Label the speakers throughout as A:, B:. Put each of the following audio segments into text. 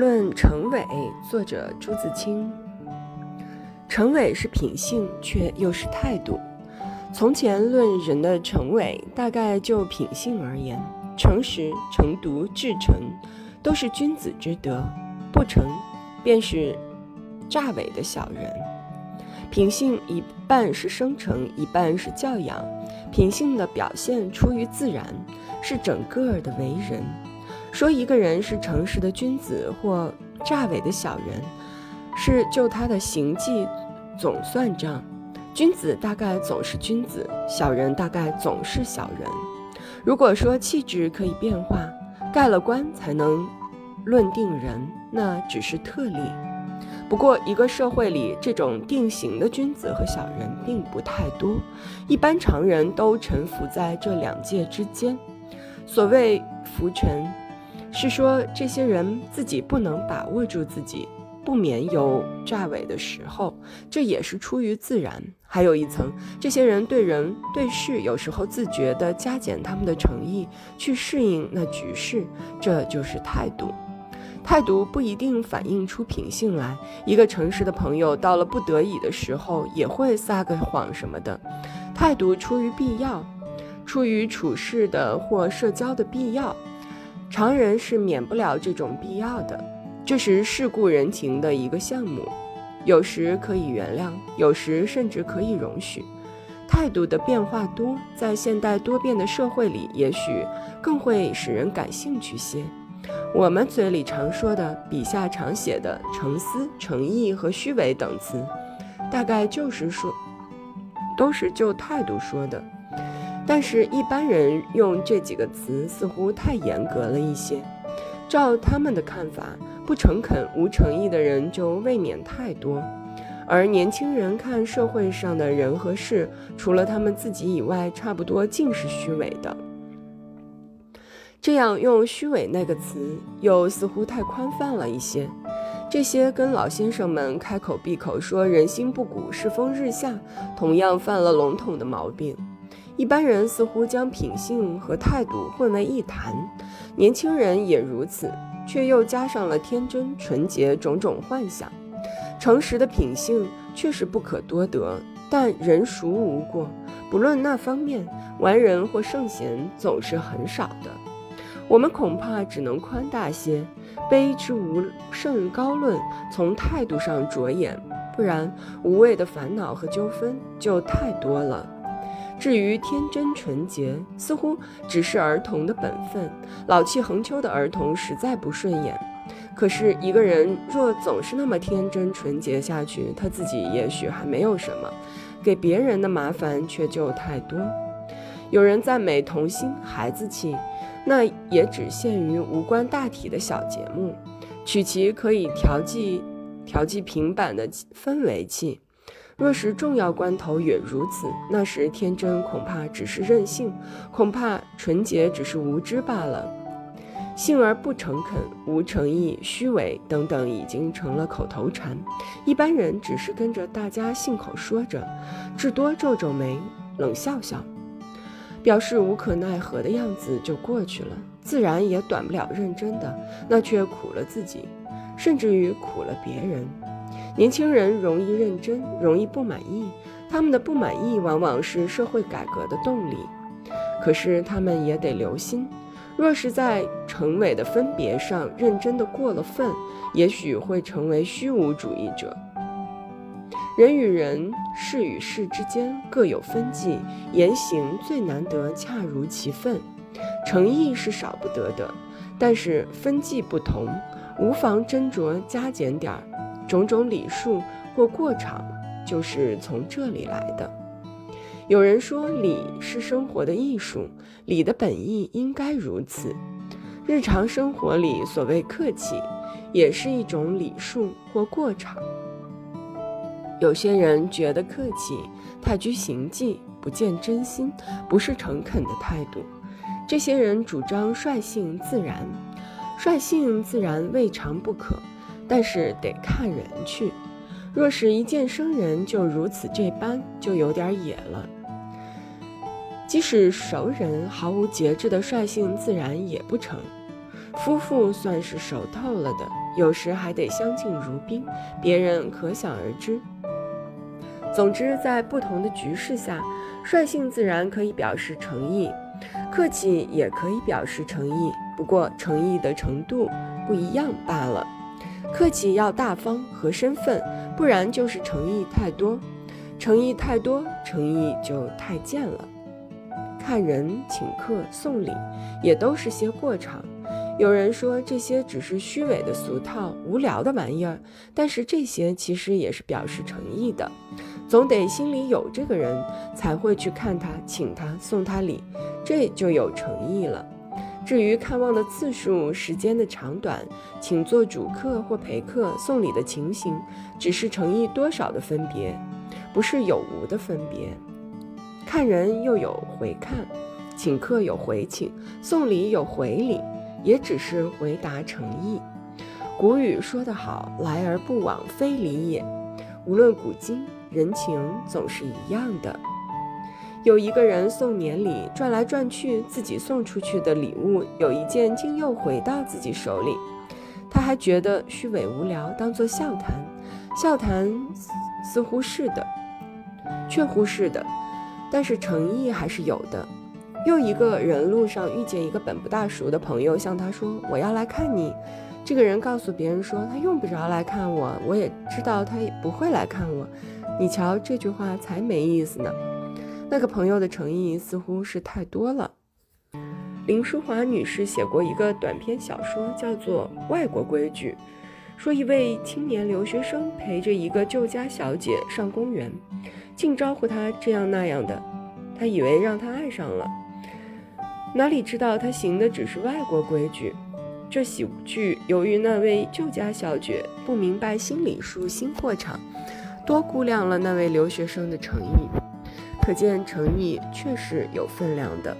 A: 论成伪，作者朱自清。成伪是品性，却又是态度。从前论人的成伪，大概就品性而言，诚实、诚笃、至诚，都是君子之德；不诚，便是诈伪的小人。品性一半是生成，一半是教养。品性的表现出于自然，是整个的为人。说一个人是诚实的君子或诈伪的小人，是就他的行迹总算账。君子大概总是君子，小人大概总是小人。如果说气质可以变化，盖了棺才能论定人，那只是特例。不过，一个社会里这种定型的君子和小人并不太多，一般常人都沉浮在这两界之间。所谓浮沉，是说这些人自己不能把握住自己。不免有诈伪的时候，这也是出于自然。还有一层，这些人对人对事有时候自觉地加减他们的诚意，去适应那局势，这就是态度。态度不一定反映出品性来。一个诚实的朋友，到了不得已的时候，也会撒个谎什么的。态度出于必要，出于处事的或社交的必要，常人是免不了这种必要的。这是世故人情的一个项目，有时可以原谅，有时甚至可以容许。态度的变化多，在现代多变的社会里，也许更会使人感兴趣些。我们嘴里常说的，笔下常写的诚思、诚意和虚伪等词，大概就是说，都是就态度说的。但是，一般人用这几个词似乎太严格了一些。照他们的看法。不诚恳、无诚意的人就未免太多，而年轻人看社会上的人和事，除了他们自己以外，差不多尽是虚伪的。这样用“虚伪”那个词，又似乎太宽泛了一些。这些跟老先生们开口闭口说“人心不古，世风日下”，同样犯了笼统的毛病。一般人似乎将品性和态度混为一谈，年轻人也如此。却又加上了天真、纯洁种种幻想。诚实的品性确实不可多得，但人孰无过？不论那方面，完人或圣贤总是很少的。我们恐怕只能宽大些，卑之无甚高论，从态度上着眼，不然无谓的烦恼和纠纷就太多了。至于天真纯洁，似乎只是儿童的本分。老气横秋的儿童实在不顺眼。可是一个人若总是那么天真纯洁下去，他自己也许还没有什么，给别人的麻烦却就太多。有人赞美童心孩子气，那也只限于无关大体的小节目，取其可以调剂调剂平板的氛围气。若是重要关头也如此，那时天真恐怕只是任性，恐怕纯洁只是无知罢了。幸而不诚恳、无诚意、虚伪等等，已经成了口头禅。一般人只是跟着大家信口说着，至多皱皱眉、冷笑笑，表示无可奈何的样子就过去了，自然也短不了认真的，那却苦了自己，甚至于苦了别人。年轻人容易认真，容易不满意。他们的不满意往往是社会改革的动力。可是他们也得留心，若是在成伪的分别上认真的过了分，也许会成为虚无主义者。人与人、事与事之间各有分际，言行最难得恰如其分。诚意是少不得的，但是分际不同，无妨斟酌加减点儿。种种礼数或过场，就是从这里来的。有人说，礼是生活的艺术，礼的本意应该如此。日常生活里所谓客气，也是一种礼数或过场。有些人觉得客气太拘形迹，不见真心，不是诚恳的态度。这些人主张率性自然，率性自然未尝不可。但是得看人去，若是一见生人就如此这般，就有点野了。即使熟人毫无节制的率性自然也不成。夫妇算是熟透了的，有时还得相敬如宾，别人可想而知。总之，在不同的局势下，率性自然可以表示诚意，客气也可以表示诚意，不过诚意的程度不一样罢了。客气要大方和身份，不然就是诚意太多；诚意太多，诚意就太贱了。看人、请客、送礼，也都是些过场。有人说这些只是虚伪的俗套、无聊的玩意儿，但是这些其实也是表示诚意的。总得心里有这个人，才会去看他、请他、送他礼，这就有诚意了。至于看望的次数、时间的长短，请做主客或陪客、送礼的情形，只是诚意多少的分别，不是有无的分别。看人又有回看，请客有回请，送礼有回礼，也只是回答诚意。古语说得好：“来而不往非礼也。”无论古今，人情总是一样的。有一个人送年礼，转来转去，自己送出去的礼物有一件竟又回到自己手里，他还觉得虚伪无聊，当作笑谈。笑谈似乎是的，却乎是的。但是诚意还是有的。又一个人路上遇见一个本不大熟的朋友，向他说：“我要来看你。”这个人告诉别人说：“他用不着来看我，我也知道他也不会来看我。”你瞧，这句话才没意思呢。那个朋友的诚意似乎是太多了。林淑华女士写过一个短篇小说，叫做《外国规矩》，说一位青年留学生陪着一个旧家小姐上公园。竟招呼她这样那样的，他以为让她爱上了，哪里知道他行的只是外国规矩。这喜剧由于那位旧家小姐不明白新礼数、新货场，多估量了那位留学生的诚意。可见诚意确实有分量的。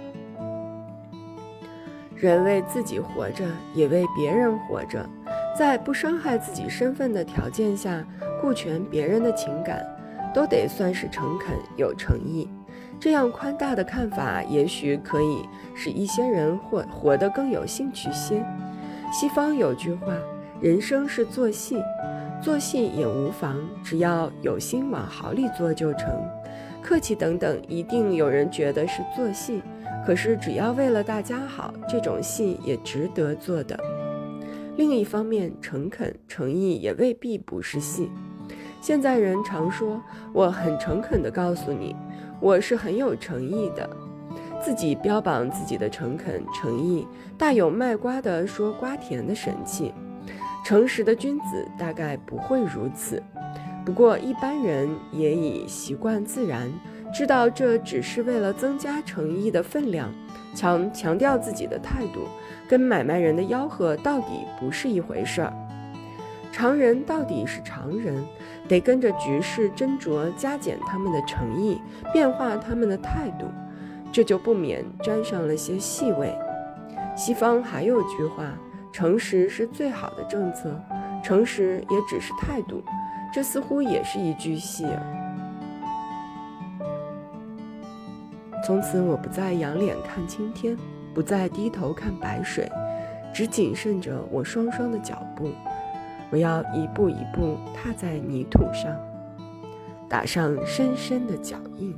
A: 人为自己活着，也为别人活着，在不伤害自己身份的条件下，顾全别人的情感。都得算是诚恳有诚意，这样宽大的看法，也许可以使一些人活活得更有兴趣些。西方有句话：“人生是做戏，做戏也无妨，只要有心往好里做就成。客气等等，一定有人觉得是做戏，可是只要为了大家好，这种戏也值得做的。另一方面，诚恳诚意也未必不是戏。”现在人常说，我很诚恳地告诉你，我是很有诚意的。自己标榜自己的诚恳诚意，大有卖瓜的说瓜甜的神气。诚实的君子大概不会如此。不过一般人也已习惯自然，知道这只是为了增加诚意的分量，强强调自己的态度，跟买卖人的吆喝到底不是一回事儿。常人到底是常人，得跟着局势斟酌加减他们的诚意，变化他们的态度，这就不免沾上了些细味。西方还有句话：“诚实是最好的政策，诚实也只是态度。”这似乎也是一句戏。从此，我不再仰脸看青天，不再低头看白水，只谨慎着我双双的脚步。我要一步一步踏在泥土上，打上深深的脚印。